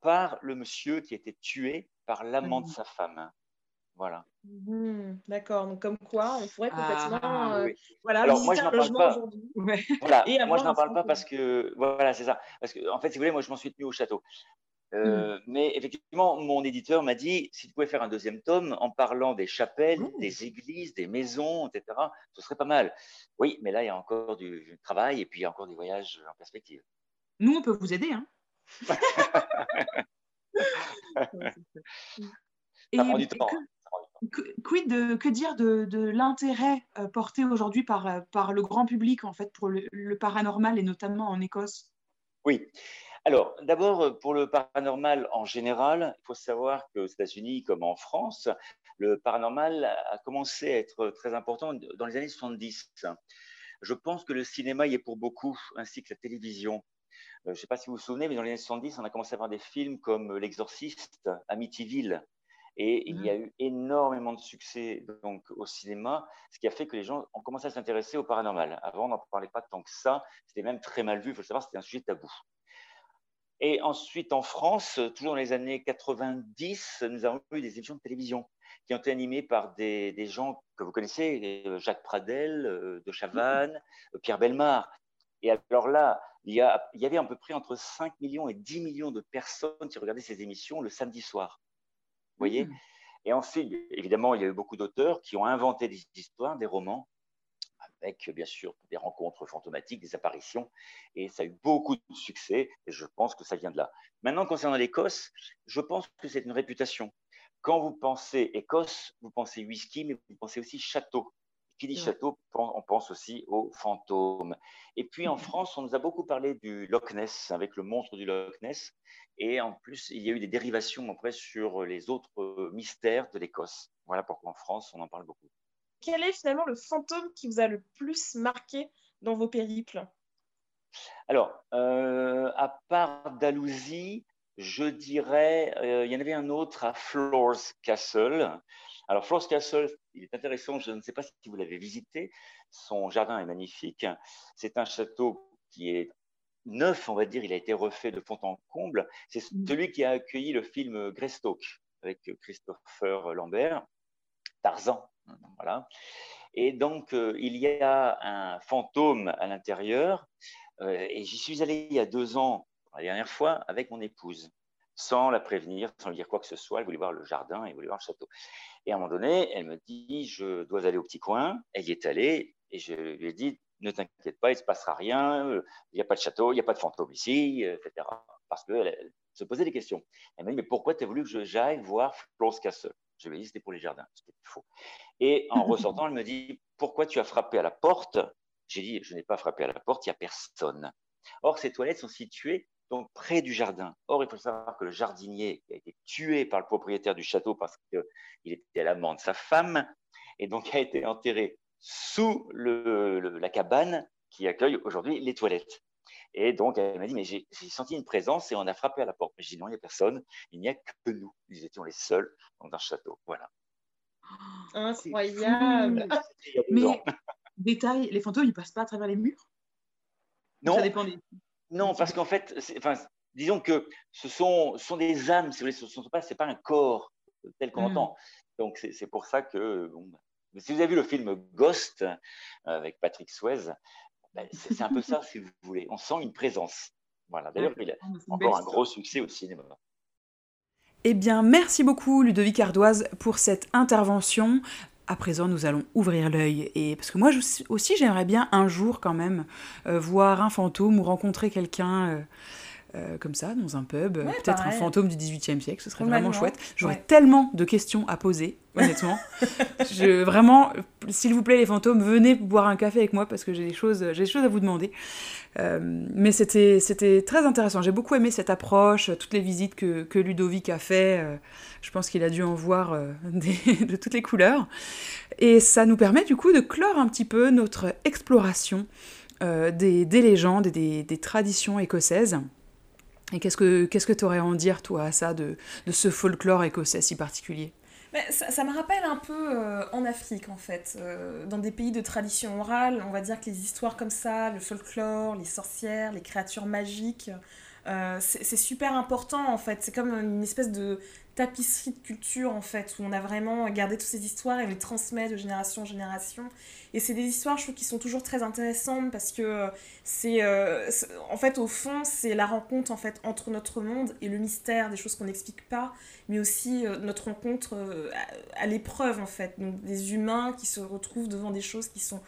par le monsieur qui a été tué par l'amant de mmh. sa femme. Voilà. Mmh, d'accord, donc comme quoi on pourrait ah, complètement. Euh, voilà, Alors moi je n'en parle pas. Voilà, moi je n'en parle pas parce que voilà c'est ça. Parce que en fait si vous voulez moi je m'en suis tenu au château. Euh, mm. Mais effectivement, mon éditeur m'a dit si tu pouvais faire un deuxième tome en parlant des chapelles, oh. des églises, des maisons, etc., ce serait pas mal. Oui, mais là, il y a encore du travail et puis il y a encore des voyages en perspective. Nous, on peut vous aider. Hein et, Que, quid de, que dire de, l'intérêt euh, porté aujourd'hui par, euh, par le grand public en fait pour le paranormal et notamment en Écosse? Oui, alors, d'abord, euh, pour le paranormal en général, il faut savoir qu'aux États-Unis, comme en France, le paranormal a commencé à être très important dans les années 70. Je pense que le cinéma y est pour beaucoup, ainsi que la télévision. Euh, je ne sais pas si vous vous souvenez, mais dans les années 70, on a commencé à voir des films comme L'Exorciste, Amityville. Et il y a mmh. eu énormément de succès donc, au cinéma, ce qui a fait que les gens ont commencé à s'intéresser au paranormal. Avant, on n'en parlait pas tant que ça. C'était même très mal vu. Il faut le savoir, c'était un sujet tabou. Et ensuite, en France, toujours dans les années 90, nous avons eu des émissions de télévision qui ont été animées par des, gens que vous connaissez, euh, Jacques Pradel, euh, De Chavannes, euh, Pierre Belmar. Et alors là, il y, avait à peu près entre 5 millions et 10 millions de personnes qui regardaient ces émissions le samedi soir. Vous voyez? Mmh. Et ensuite, évidemment, il y a eu beaucoup d'auteurs qui ont inventé des histoires, des romans, avec bien sûr des rencontres fantomatiques, des apparitions, et ça a eu beaucoup de succès, et je pense que ça vient de là. Maintenant, concernant l'Écosse, je pense que c'est une réputation. Quand vous pensez Écosse, vous pensez whisky, mais vous pensez aussi château. qui dit château, on pense aussi aux fantômes. Et puis en France, on nous a beaucoup parlé du Loch Ness, avec le monstre du Loch Ness. Et en plus, il y a eu des dérivations après sur les autres mystères de l'Écosse. Voilà pourquoi en France, on en parle beaucoup. Quel est finalement le fantôme qui vous a le plus marqué dans vos périples? Alors, euh, à part Dalhousie, je dirais, euh, il y en avait un autre à Floors Castle. Alors, Floors Castle, il est intéressant, je ne sais pas si vous l'avez visité, son jardin est magnifique. C'est un château qui est neuf, on va dire, il a été refait de fond en comble. C'est mm. celui qui a accueilli le film Greystoke avec Christopher Lambert, Tarzan. Voilà. Et donc, euh, il y a un fantôme à l'intérieur. Euh, et j'y suis allé il y a deux ans, la dernière fois, avec mon épouse, sans la prévenir, sans lui dire quoi que ce soit. Elle voulait voir le jardin, elle voulait voir le château. Et à un moment donné, elle me dit, je dois aller au petit coin. Elle y est allée et je lui ai dit, ne t'inquiète pas, il ne se passera rien, il n'y a pas de château, il n'y a pas de fantôme ici, etc. Parce qu'elle se posait des questions. Elle m'a dit, mais pourquoi tu as voulu que j'aille voir Florence Castle Je lui ai dit, c'était pour les jardins, c'était faux. Et en ressortant, elle me dit, pourquoi tu as frappé à la porte? J'ai dit, je n'ai pas frappé à la porte, il n'y a personne. Or, ces toilettes sont situées donc près du jardin. Or, il faut savoir que le jardinier a été tué par le propriétaire du château parce qu'il était à l'amant de sa femme, et donc a été enterré sous la cabane qui accueille aujourd'hui les toilettes. Et donc, elle m'a dit, mais j'ai senti une présence et on a frappé à la porte. Mais je dis, non, il n'y a personne, il n'y a que nous. Nous étions les seuls dans un château. Voilà. Incroyable. Mais, détail, les fantômes, ils passent pas à travers les murs? Non. Ça dépend Non, parce qu'en fait, enfin, disons que ce sont, sont des âmes, si vous voulez, ce n'est pas, pas un corps tel qu'on hmm. entend. Donc, c'est pour ça que, bon, si vous avez vu le film Ghost euh, avec Patrick Swayze, ben, c'est un peu ça, si vous voulez. On sent une présence. Voilà. D'ailleurs, il a encore un gros succès au cinéma. Eh bien, merci beaucoup Ludovic Ardoise pour cette intervention. À présent, nous allons ouvrir l'œil. Et parce que moi aussi, j'aimerais bien un jour quand même euh, voir un fantôme ou rencontrer quelqu'un. Euh, euh, comme ça, dans un pub, peut-être un fantôme du 18e siècle, ce serait vraiment chouette. J'aurais tellement de questions à poser, honnêtement. je, vraiment, s'il vous plaît, les fantômes, venez boire un café avec moi parce que j'ai des choses, j'ai des choses à vous demander. Euh, mais c'était, c'était très intéressant. J'ai beaucoup aimé cette approche, toutes les visites que, que Ludovic a fait. Euh, je pense qu'il a dû en voir de toutes les couleurs. Et ça nous permet du coup de clore un petit peu notre exploration des, des, légendes et des, des traditions écossaises. Et qu'est-ce que qu'est-ce que tu aurais à en dire, toi, à ça, de, de ce folklore écossais si particulier? Ça, ça, me rappelle un peu euh, en Afrique, en fait. Euh, dans des pays de tradition orale, on va dire que les histoires comme ça, le folklore, les sorcières, les créatures magiques, euh, c'est super important, en fait. C'est comme une espèce de tapisserie de culture en fait, où on a vraiment gardé toutes ces histoires et les transmet de génération en génération. Et c'est des histoires, je trouve, qui sont toujours très intéressantes parce que euh, c'est, en fait, au fond, c'est la rencontre en fait entre notre monde et le mystère, des choses qu'on n'explique pas, mais aussi euh, notre rencontre euh, à, l'épreuve en fait, donc des humains qui se retrouvent devant des choses qui sont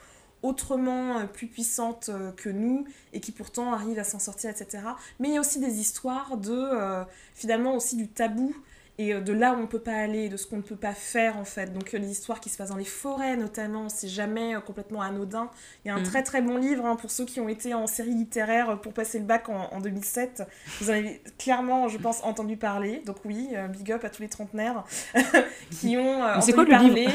autrement plus puissantes que nous et qui pourtant arrivent à s'en sortir, etc. Mais il y a aussi des histoires de, finalement, aussi du tabou et euh, de là où on peut pas aller, de ce qu'on ne peut pas faire en fait. Donc euh, les histoires qui se passent dans les forêts notamment, c'est jamais euh, complètement anodin. Il y a un mm. très très bon livre hein, pour ceux qui ont été en série littéraire pour passer le bac en, 2007. Vous en avez clairement, je pense, entendu parler. Donc oui, big up à tous les trentenaires qui ont entendu parler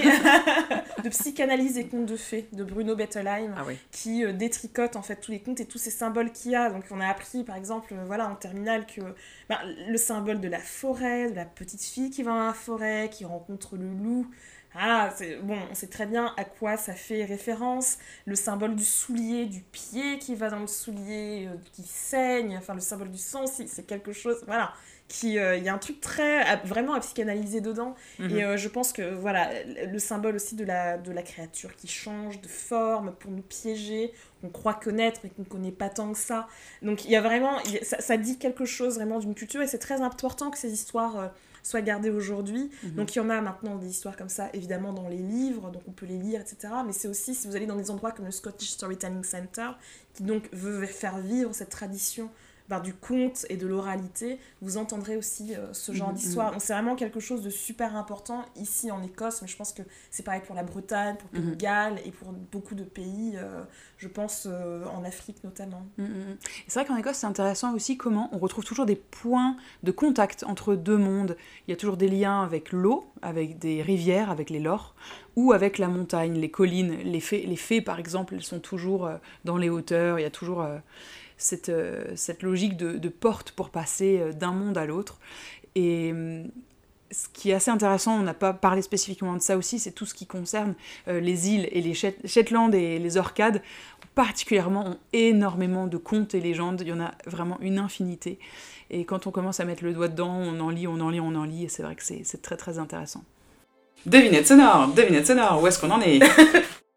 de Psychanalyse et contes de fées de Bruno Bettelheim, ah qui détricote en fait tous les contes et tous ces symboles qu'il y a. Donc on a appris par exemple, voilà, en terminale que ben, le symbole de la forêt, de la petite fille qui va dans la forêt, qui rencontre le loup. Ah, bon, on sait très bien à quoi ça fait référence. Le symbole du soulier, du pied qui va dans le soulier, euh, qui saigne, enfin le symbole du sang, c'est quelque chose, voilà. Qui, euh, il y a un truc très, vraiment à psychanalyser dedans. Et mhm. euh, je pense que, voilà, le symbole aussi de la, de la créature qui change de forme pour nous piéger, qu'on croit connaître mais qu'on ne connaît pas tant que ça. Donc il y a vraiment, ça, ça, dit quelque chose vraiment d'une culture et c'est très important que ces histoires soit gardées aujourd'hui. Mhm. Donc il y en a maintenant des histoires comme ça, évidemment dans les livres, donc on peut les lire, etc. Mais c'est aussi si vous allez dans des endroits comme le Scottish Storytelling Center, qui donc veut faire vivre cette tradition ben, du conte et de l'oralité, vous entendrez aussi euh, ce genre Mhm, d'histoire. Donc, C'est vraiment quelque chose de super important ici en Écosse, mais je pense que c'est pareil pour la Bretagne, pour Pays de Mhm. Galles et pour beaucoup de pays, euh, je pense euh, en Afrique notamment. Mm, mm, mm. C'est vrai qu'en Écosse, c'est intéressant aussi comment on retrouve toujours des points de contact entre deux mondes. Il y a toujours des liens avec l'eau, avec des rivières, avec les lores, ou avec la montagne, les collines. Les fées, les fées par exemple, elles sont toujours dans les hauteurs. Il y a toujours cette, euh, cette logique de, de porte pour passer euh, d'un monde à l'autre. Et hum, ce qui est assez intéressant, on n'a pas parlé spécifiquement de ça aussi, c'est tout ce qui concerne euh, les îles et les Shet- Shetland et les Orcades particulièrement ont énormément de contes et légendes, il y en a vraiment une infinité. Et quand on commence à mettre le doigt dedans, on en lit, on en lit, on en lit, et c'est vrai que c'est c'est très très intéressant. Devinette sonore, devinette sonore, où est-ce qu'on en est?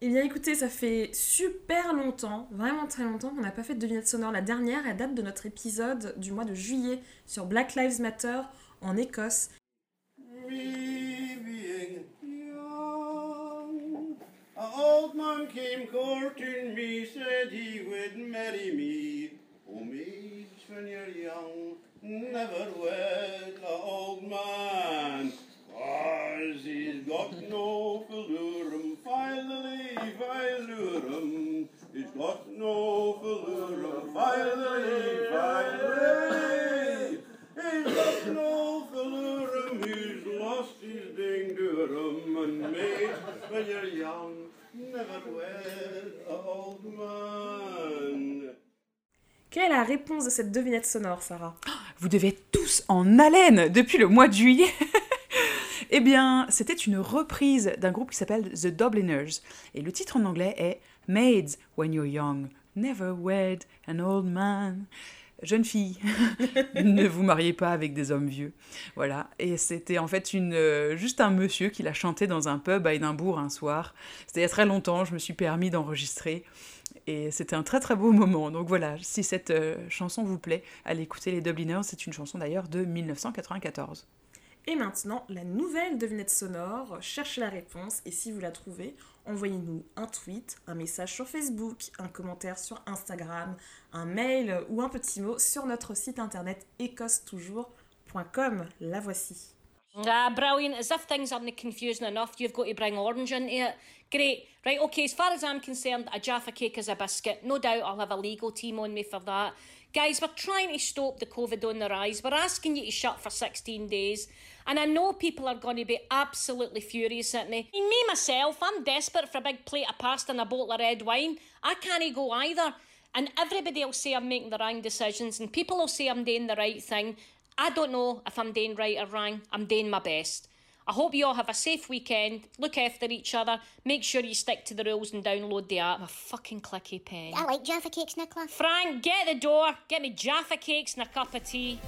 Eh bien écoutez, ça fait super longtemps, vraiment très longtemps qu'on n'a pas fait de devinette sonore. La dernière, elle date de notre épisode du mois de juillet sur Black Lives Matter en Écosse. De cette devinette sonore, Sarah Vous devez être tous en haleine depuis le mois de juillet Eh bien, c'était une reprise d'un groupe qui s'appelle The Dubliners. Et le titre en anglais est Maids When You're Young, Never Wed an Old Man. Jeune fille, ne vous mariez pas avec des hommes vieux. Voilà. Et c'était en fait une, euh, juste un monsieur qui l'a chanté dans un pub à Édimbourg un soir. C'était il y a très longtemps, je me suis permis d'enregistrer. Et c'était un très très beau moment. Donc voilà, si cette euh, chanson vous plaît, allez écouter les Dubliners. C'est une chanson d'ailleurs de 1994. Et maintenant, la nouvelle devinette sonore, cherchez la réponse et si vous la trouvez, envoyez-nous un tweet, un message sur Facebook, un commentaire sur Instagram, un mail ou un petit mot sur notre site internet écossetoujours.com. La voici. Ah, brilliant. As if things aren't confusing enough, you've got to bring orange into it. Great. Right, okay, as far as I'm concerned, a Jaffa cake is a biscuit. No doubt I'll have a legal team on me for that. Guys, we're trying to stop the COVID on the rise. We're asking you to shut for 16 days. And I know people are going to be absolutely furious at me. I mean, me myself, I'm desperate for a big plate of pasta and a bottle of red wine. I can't go either. And everybody will say I'm making the wrong decisions, and people will say I'm doing the right thing. I don't know if I'm doing right or wrong. I'm doing my best. I hope you all have a safe weekend. Look after each other. Make sure you stick to the rules and download the app. A fucking clicky pen. I like Jaffa cakes, Nicola. Frank, get the door. Get me Jaffa cakes and a cup of tea.